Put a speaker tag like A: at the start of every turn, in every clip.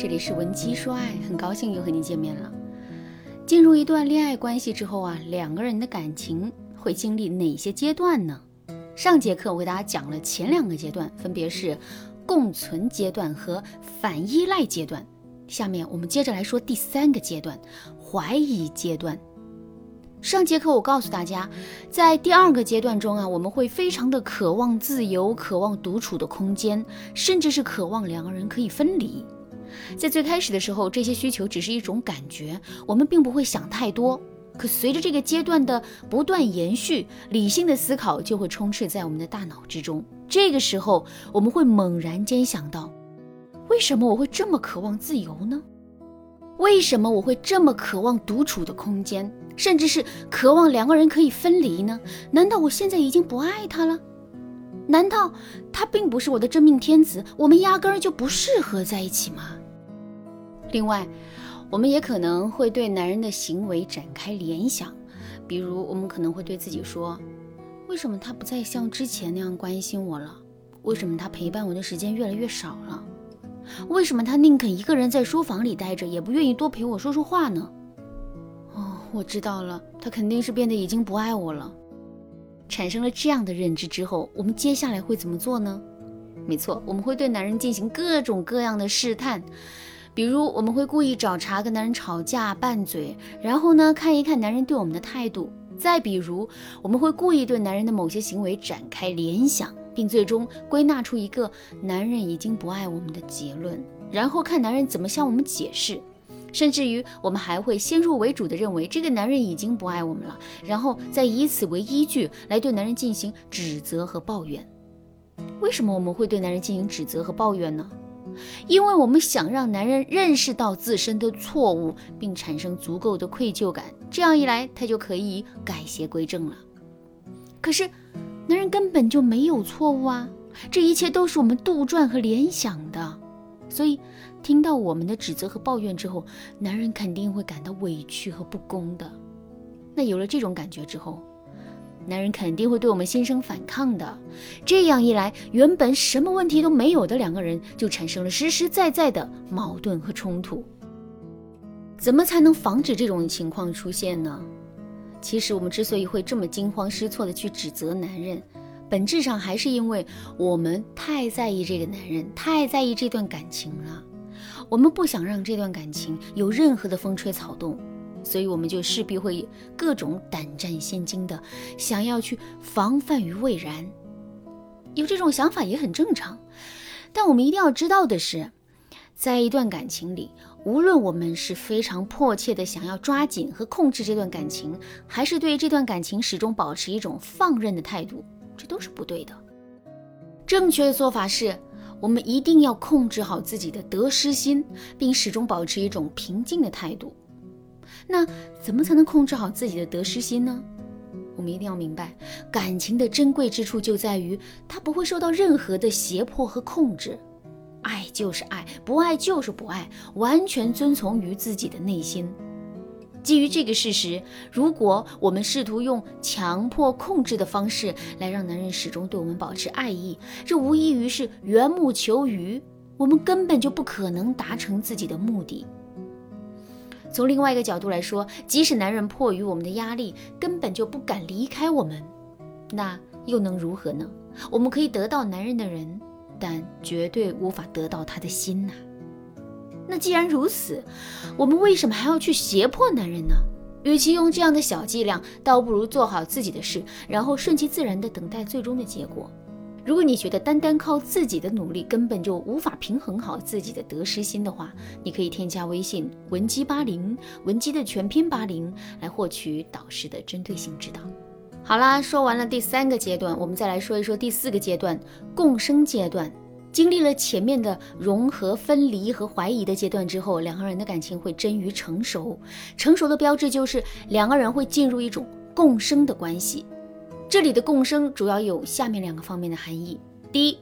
A: 这里是文姬说爱，很高兴又和你见面了。进入一段恋爱关系之后啊，两个人的感情会经历哪些阶段呢？上节课我给大家讲了前两个阶段，分别是共存阶段和反依赖阶段。下面我们接着来说第三个阶段，怀疑阶段。上节课我告诉大家，在第二个阶段中啊，我们会非常的渴望自由，渴望独处的空间，甚至是渴望两个人可以分离。在最开始的时候，这些需求只是一种感觉，我们并不会想太多。可随着这个阶段的不断延续，理性的思考就会充斥在我们的大脑之中。这个时候，我们会猛然间想到：为什么我会这么渴望自由呢？为什么我会这么渴望独处的空间，甚至是渴望两个人可以分离呢？难道我现在已经不爱他了？难道他并不是我的真命天子？我们压根儿就不适合在一起吗？另外，我们也可能会对男人的行为展开联想，比如我们可能会对自己说：为什么他不再像之前那样关心我了？为什么他陪伴我的时间越来越少了？为什么他宁肯一个人在书房里待着，也不愿意多陪我说说话呢？哦，我知道了，他肯定是变得已经不爱我了。产生了这样的认知之后，我们接下来会怎么做呢？没错，我们会对男人进行各种各样的试探。比如，我们会故意找茬跟男人吵架拌嘴，然后呢，看一看男人对我们的态度。再比如，我们会故意对男人的某些行为展开联想，并最终归纳出一个男人已经不爱我们的结论，然后看男人怎么向我们解释。甚至于，我们还会先入为主的认为这个男人已经不爱我们了，然后再以此为依据来对男人进行指责和抱怨。为什么我们会对男人进行指责和抱怨呢？因为我们想让男人认识到自身的错误，并产生足够的愧疚感，这样一来，他就可以改邪归正了。可是，男人根本就没有错误啊！这一切都是我们杜撰和联想的。所以，听到我们的指责和抱怨之后，男人肯定会感到委屈和不公的。那有了这种感觉之后，男人肯定会对我们心生反抗的，这样一来，原本什么问题都没有的两个人就产生了实实在在的矛盾和冲突。怎么才能防止这种情况出现呢？其实我们之所以会这么惊慌失措的去指责男人，本质上还是因为我们太在意这个男人，太在意这段感情了。我们不想让这段感情有任何的风吹草动。所以我们就势必会各种胆战心惊的，想要去防范于未然。有这种想法也很正常，但我们一定要知道的是，在一段感情里，无论我们是非常迫切的想要抓紧和控制这段感情，还是对这段感情始终保持一种放任的态度，这都是不对的。正确的做法是，我们一定要控制好自己的得失心，并始终保持一种平静的态度。那怎么才能控制好自己的得失心呢？我们一定要明白，感情的珍贵之处就在于它不会受到任何的胁迫和控制，爱就是爱，不爱就是不爱，完全遵从于自己的内心。基于这个事实，如果我们试图用强迫控制的方式来让男人始终对我们保持爱意，这无异于是缘木求鱼，我们根本就不可能达成自己的目的。从另外一个角度来说，即使男人迫于我们的压力，根本就不敢离开我们，那又能如何呢？我们可以得到男人的人，但绝对无法得到他的心呐。那既然如此，我们为什么还要去胁迫男人呢？与其用这样的小伎俩，倒不如做好自己的事，然后顺其自然地等待最终的结果。如果你觉得单单靠自己的努力根本就无法平衡好自己的得失心的话，你可以添加微信文姬八零，文姬的全拼八零，来获取导师的针对性指导。好啦，说完了第三个阶段，我们再来说一说第四个阶段——共生阶段。经历了前面的融合、分离和怀疑的阶段之后，两个人的感情会臻于成熟。成熟的标志就是两个人会进入一种共生的关系。这里的共生主要有下面两个方面的含义：第一，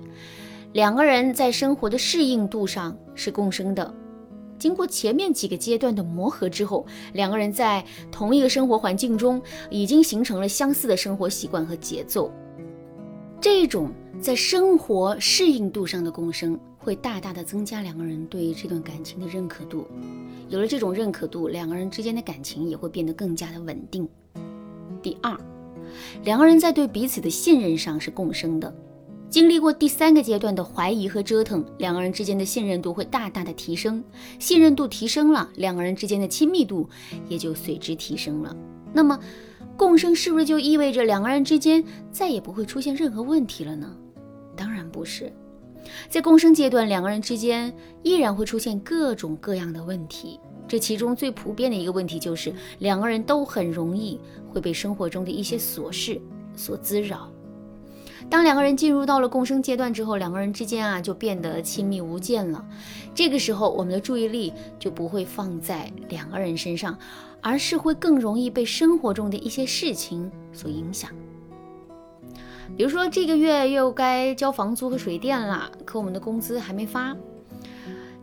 A: 两个人在生活的适应度上是共生的，经过前面几个阶段的磨合之后，两个人在同一个生活环境中已经形成了相似的生活习惯和节奏。这种在生活适应度上的共生，会大大的增加两个人对于这段感情的认可度。有了这种认可度，两个人之间的感情也会变得更加的稳定。第二，两个人在对彼此的信任上是共生的。经历过第三个阶段的怀疑和折腾，两个人之间的信任度会大大的提升。信任度提升了，两个人之间的亲密度也就随之提升了。那么，共生是不是就意味着两个人之间再也不会出现任何问题了呢？当然不是，在共生阶段，两个人之间依然会出现各种各样的问题。这其中最普遍的一个问题就是，两个人都很容易会被生活中的一些琐事所滋扰。当两个人进入到了共生阶段之后，两个人之间啊就变得亲密无间了。这个时候，我们的注意力就不会放在两个人身上，而是会更容易被生活中的一些事情所影响。比如说，这个月又该交房租和水电了，可我们的工资还没发。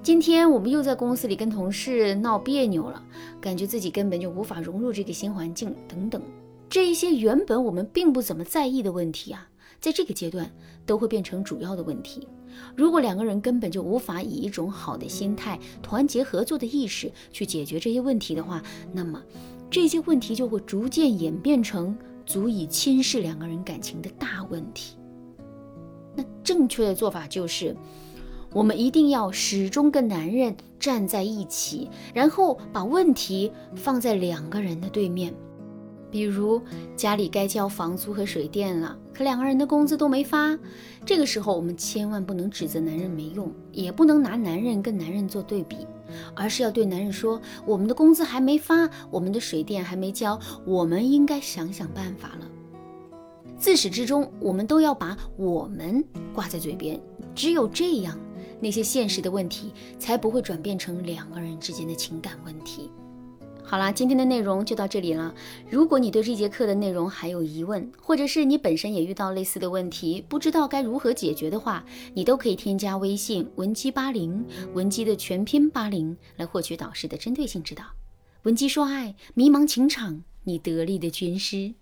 A: 今天我们又在公司里跟同事闹别扭了，感觉自己根本就无法融入这个新环境，等等。这一些原本我们并不怎么在意的问题啊。在这个阶段都会变成主要的问题。如果两个人根本就无法以一种好的心态、团结合作的意识去解决这些问题的话，那么这些问题就会逐渐演变成足以侵蚀两个人感情的大问题。那正确的做法就是，我们一定要始终跟男人站在一起，然后把问题放在两个人的对面。比如家里该交房租和水电了，可两个人的工资都没发。这个时候，我们千万不能指责男人没用，也不能拿男人跟男人做对比，而是要对男人说：我们的工资还没发，我们的水电还没交，我们应该想想办法了。自始至终，我们都要把我们挂在嘴边，只有这样，那些现实的问题才不会转变成两个人之间的情感问题。好啦，今天的内容就到这里了。如果你对这节课的内容还有疑问，或者是你本身也遇到类似的问题，不知道该如何解决的话，你都可以添加微信文姬八零，文姬的全拼八零，来获取导师的针对性指导。文姬说爱，迷茫情场，你得力的军师。